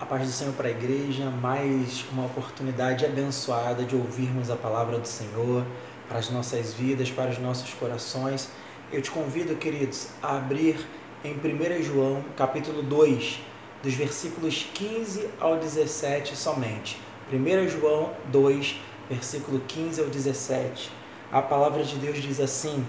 A paz do Senhor para a igreja, mais uma oportunidade abençoada de ouvirmos a palavra do Senhor para as nossas vidas, para os nossos corações. Eu te convido, queridos, a abrir em 1 João, capítulo 2, dos versículos 15 ao 17 somente. 1 João 2, versículo 15 ao 17. A palavra de Deus diz assim: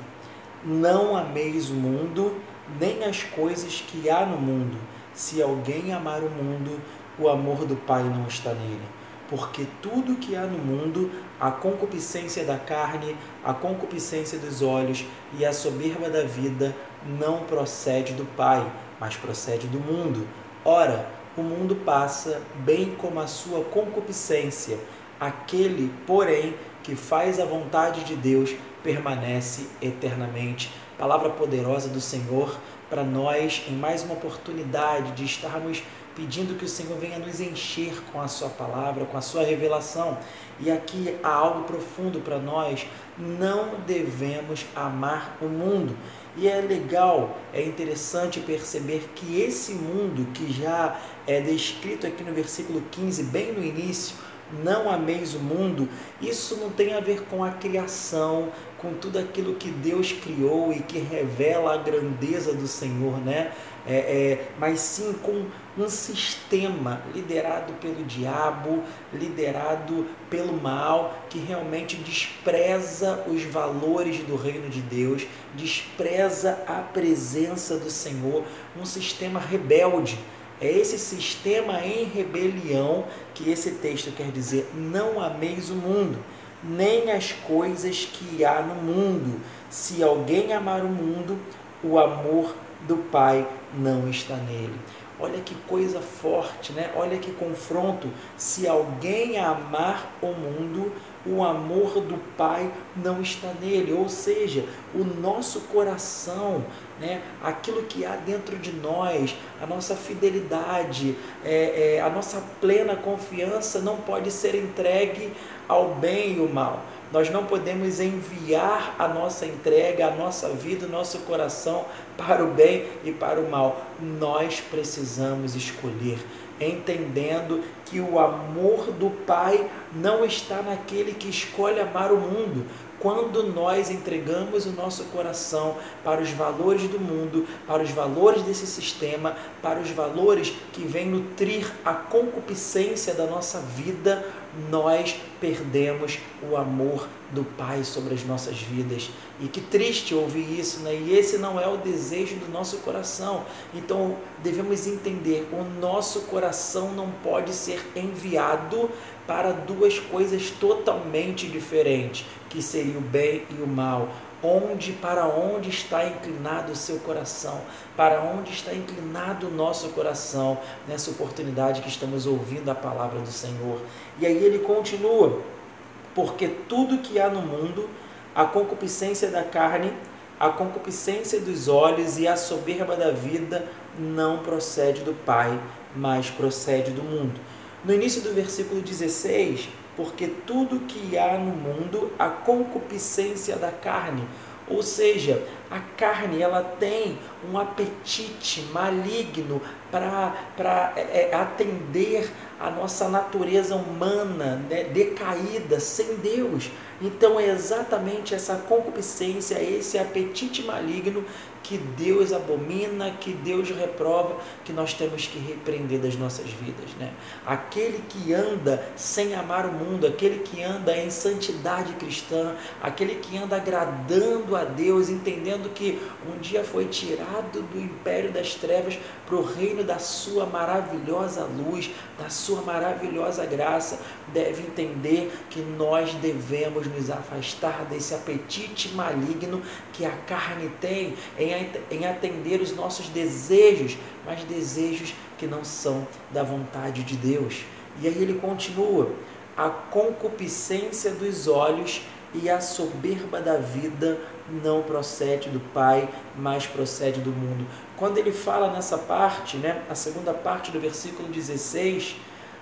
Não ameis o mundo, nem as coisas que há no mundo. Se alguém amar o mundo, o amor do Pai não está nele. Porque tudo que há no mundo, a concupiscência da carne, a concupiscência dos olhos e a soberba da vida, não procede do Pai, mas procede do mundo. Ora, o mundo passa, bem como a sua concupiscência. Aquele, porém, que faz a vontade de Deus permanece eternamente. Palavra poderosa do Senhor para nós em mais uma oportunidade de estarmos pedindo que o Senhor venha nos encher com a Sua palavra, com a Sua revelação. E aqui há algo profundo para nós: não devemos amar o mundo. E é legal, é interessante perceber que esse mundo que já é descrito aqui no versículo 15, bem no início, não ameis o mundo, isso não tem a ver com a criação, com tudo aquilo que Deus criou e que revela a grandeza do Senhor, né? É, é, mas sim com um sistema liderado pelo diabo, liderado pelo mal, que realmente despreza os valores do reino de Deus, despreza a presença do Senhor, um sistema rebelde é esse sistema em rebelião que esse texto quer dizer: não ameis o mundo, nem as coisas que há no mundo. Se alguém amar o mundo, o amor do Pai não está nele. Olha que coisa forte, né? Olha que confronto. Se alguém amar o mundo, o amor do Pai não está nele. Ou seja, o nosso coração, né? aquilo que há dentro de nós, a nossa fidelidade, é, é, a nossa plena confiança não pode ser entregue ao bem e o mal. Nós não podemos enviar a nossa entrega, a nossa vida, o nosso coração para o bem e para o mal. Nós precisamos escolher, entendendo que o amor do Pai não está naquele que escolhe amar o mundo, quando nós entregamos o nosso coração para os valores do mundo, para os valores desse sistema, para os valores que vêm nutrir a concupiscência da nossa vida, nós perdemos o amor do Pai sobre as nossas vidas. E que triste ouvir isso, né? E esse não é o desejo do nosso coração. Então devemos entender: o nosso coração não pode ser enviado para duas coisas totalmente diferentes, que seria o bem e o mal. Onde, para onde está inclinado o seu coração? Para onde está inclinado o nosso coração nessa oportunidade que estamos ouvindo a palavra do Senhor? E aí ele continua: porque tudo que há no mundo, a concupiscência da carne, a concupiscência dos olhos e a soberba da vida não procede do Pai, mas procede do mundo. No início do versículo 16, porque tudo que há no mundo, a concupiscência da carne, ou seja, a carne ela tem um apetite maligno para é, é, atender a nossa natureza humana né, decaída, sem Deus. Então é exatamente essa concupiscência, esse apetite maligno que Deus abomina, que Deus reprova, que nós temos que repreender das nossas vidas. Né? Aquele que anda sem amar o mundo, aquele que anda em santidade cristã, aquele que anda agradando a Deus, entendendo que um dia foi tirado do império das trevas para o reino da sua maravilhosa luz, da sua maravilhosa graça, deve entender que nós devemos nos afastar desse apetite maligno que a carne tem em, atender os nossos desejos, mas desejos que não são da vontade de Deus. E aí ele continua: a concupiscência dos olhos e a soberba da vida não procede do Pai, mas procede do mundo. Quando ele fala nessa parte, né, a segunda parte do versículo 16,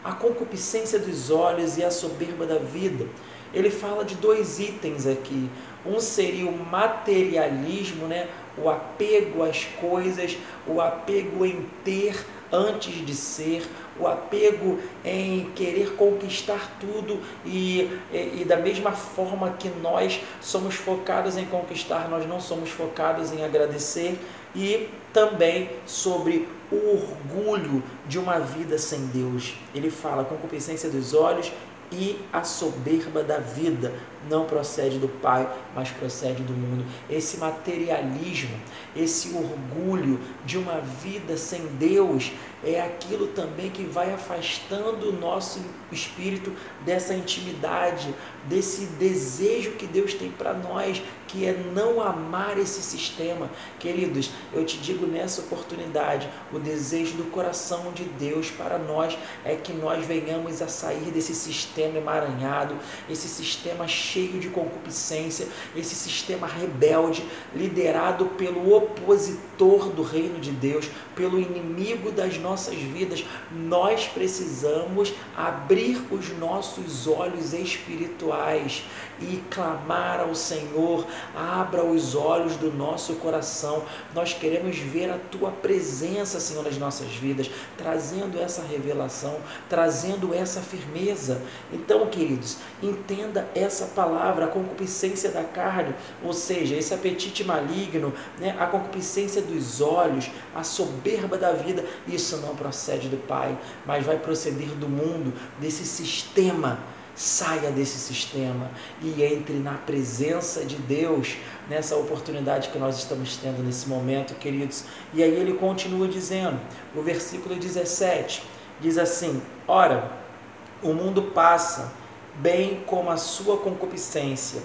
a concupiscência dos olhos e a soberba da vida, ele fala de dois itens aqui. Um seria o materialismo, né? o apego às coisas, o apego em ter antes de ser, o apego em querer conquistar tudo e, e, e, da mesma forma que nós somos focados em conquistar, nós não somos focados em agradecer e também sobre o orgulho de uma vida sem Deus. Ele fala concupiscência dos olhos e a soberba da vida não procede do Pai, mas procede do mundo. Esse materialismo, esse orgulho de uma vida sem Deus é aquilo também que vai afastando o nosso espírito dessa intimidade, desse desejo que Deus tem para nós, que é não amar esse sistema. Queridos, eu te digo nessa oportunidade, o desejo do coração de Deus para nós é que nós venhamos a sair desse sistema emaranhado, esse sistema cheio de concupiscência, esse sistema rebelde, liderado pelo opositor do reino de Deus, pelo inimigo das nossas vidas. Nós precisamos abrir os nossos olhos espirituais e clamar ao Senhor, abra os olhos do nosso coração. Nós queremos ver a tua presença, Senhor, nas nossas vidas, trazendo essa revelação, trazendo essa firmeza. Então, queridos, entenda essa palavra, a concupiscência da carne, ou seja, esse apetite maligno, né, a concupiscência dos olhos, a soberba da vida, isso não procede do Pai, mas vai proceder do mundo, desse sistema saia desse sistema e entre na presença de Deus nessa oportunidade que nós estamos tendo nesse momento, queridos. E aí ele continua dizendo, o versículo 17 diz assim: Ora, o mundo passa, bem como a sua concupiscência.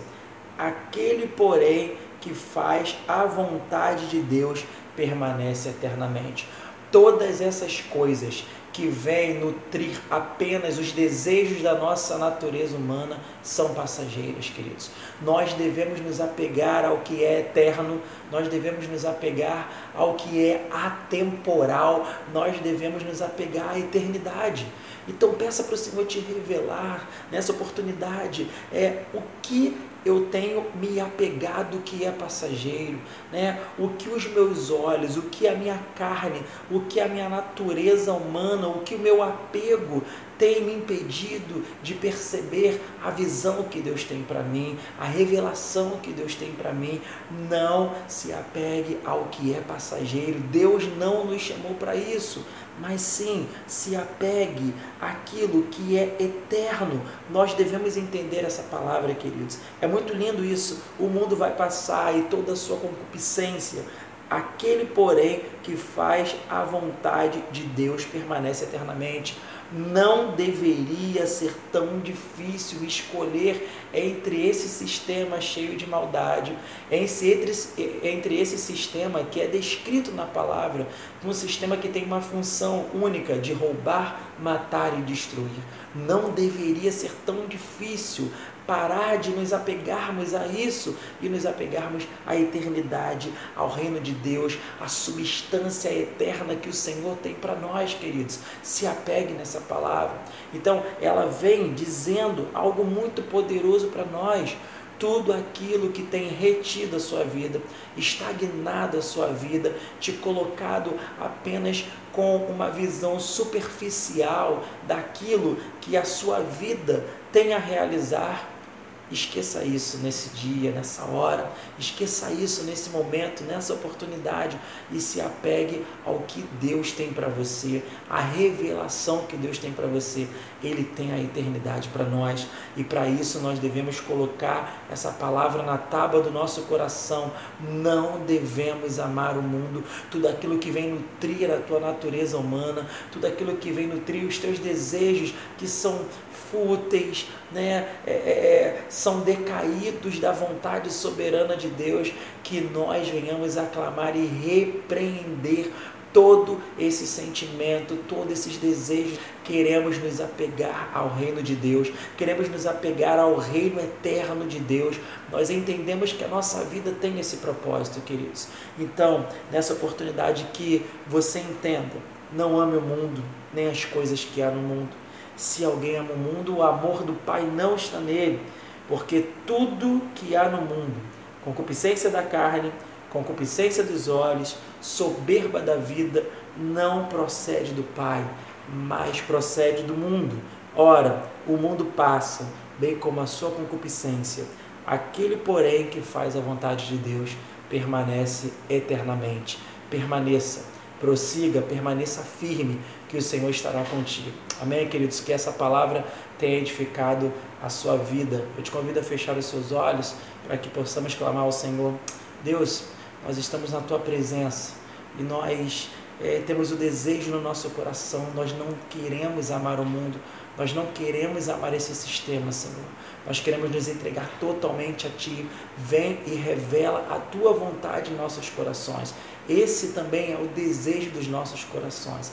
Aquele, porém, que faz a vontade de Deus permanece eternamente. Todas essas coisas que vêm nutrir apenas os desejos da nossa natureza humana são passageiras, queridos. Nós devemos nos apegar ao que é eterno, nós devemos nos apegar ao que é atemporal, nós devemos nos apegar à eternidade. Então peça para o Senhor te revelar nessa oportunidade é o que eu tenho me apegado que é passageiro, né? O que os meus olhos, o que a minha carne, o que a minha natureza humana, o que o meu apego tem me impedido de perceber a visão que Deus tem para mim, a revelação que Deus tem para mim. Não se apegue ao que é passageiro. Deus não nos chamou para isso mas sim se apegue àquilo que é eterno. Nós devemos entender essa palavra, queridos. É muito lindo isso. O mundo vai passar e toda a sua concupiscência. Aquele, porém, que faz a vontade de Deus permanece eternamente não deveria ser tão difícil escolher entre esse sistema cheio de maldade, entre, esse sistema que é descrito na palavra, um sistema que tem uma função única de roubar, matar e destruir. Não deveria ser tão difícil parar de nos apegarmos a isso e nos apegarmos à eternidade, ao reino de Deus, à substância eterna que o Senhor tem para nós, queridos. Se apegue nessa palavra. Então, ela vem dizendo algo muito poderoso para nós tudo aquilo que tem retido a sua vida, estagnado a sua vida, te colocado apenas com uma visão superficial daquilo que a sua vida tem a realizar Esqueça isso nesse dia, nessa hora, esqueça isso nesse momento, nessa oportunidade e se apegue ao que Deus tem para você, a revelação que Deus tem para você. Ele tem a eternidade para nós e para isso nós devemos colocar essa palavra na tábua do nosso coração. Não devemos amar o mundo, tudo aquilo que vem nutrir a tua natureza humana, tudo aquilo que vem nutrir os teus desejos que são fúteis, né? É, é, é, são decaídos da vontade soberana de Deus, que nós venhamos aclamar e repreender todo esse sentimento, todos esses desejos. Queremos nos apegar ao reino de Deus, queremos nos apegar ao reino eterno de Deus. Nós entendemos que a nossa vida tem esse propósito, queridos. Então, nessa oportunidade que você entenda, não ame o mundo, nem as coisas que há no mundo se alguém ama o mundo, o amor do Pai não está nele, porque tudo que há no mundo, concupiscência da carne, concupiscência dos olhos, soberba da vida, não procede do Pai, mas procede do mundo. Ora, o mundo passa, bem como a sua concupiscência. Aquele, porém, que faz a vontade de Deus permanece eternamente. Permaneça, prossiga, permaneça firme, que o Senhor estará contigo. Amém, queridos? Que essa palavra tenha edificado a sua vida. Eu te convido a fechar os seus olhos para que possamos clamar ao Senhor. Deus, nós estamos na tua presença e nós é, temos o desejo no nosso coração, nós não queremos amar o mundo, nós não queremos amar esse sistema, Senhor. Nós queremos nos entregar totalmente a Ti. Vem e revela a Tua vontade em nossos corações. Esse também é o desejo dos nossos corações.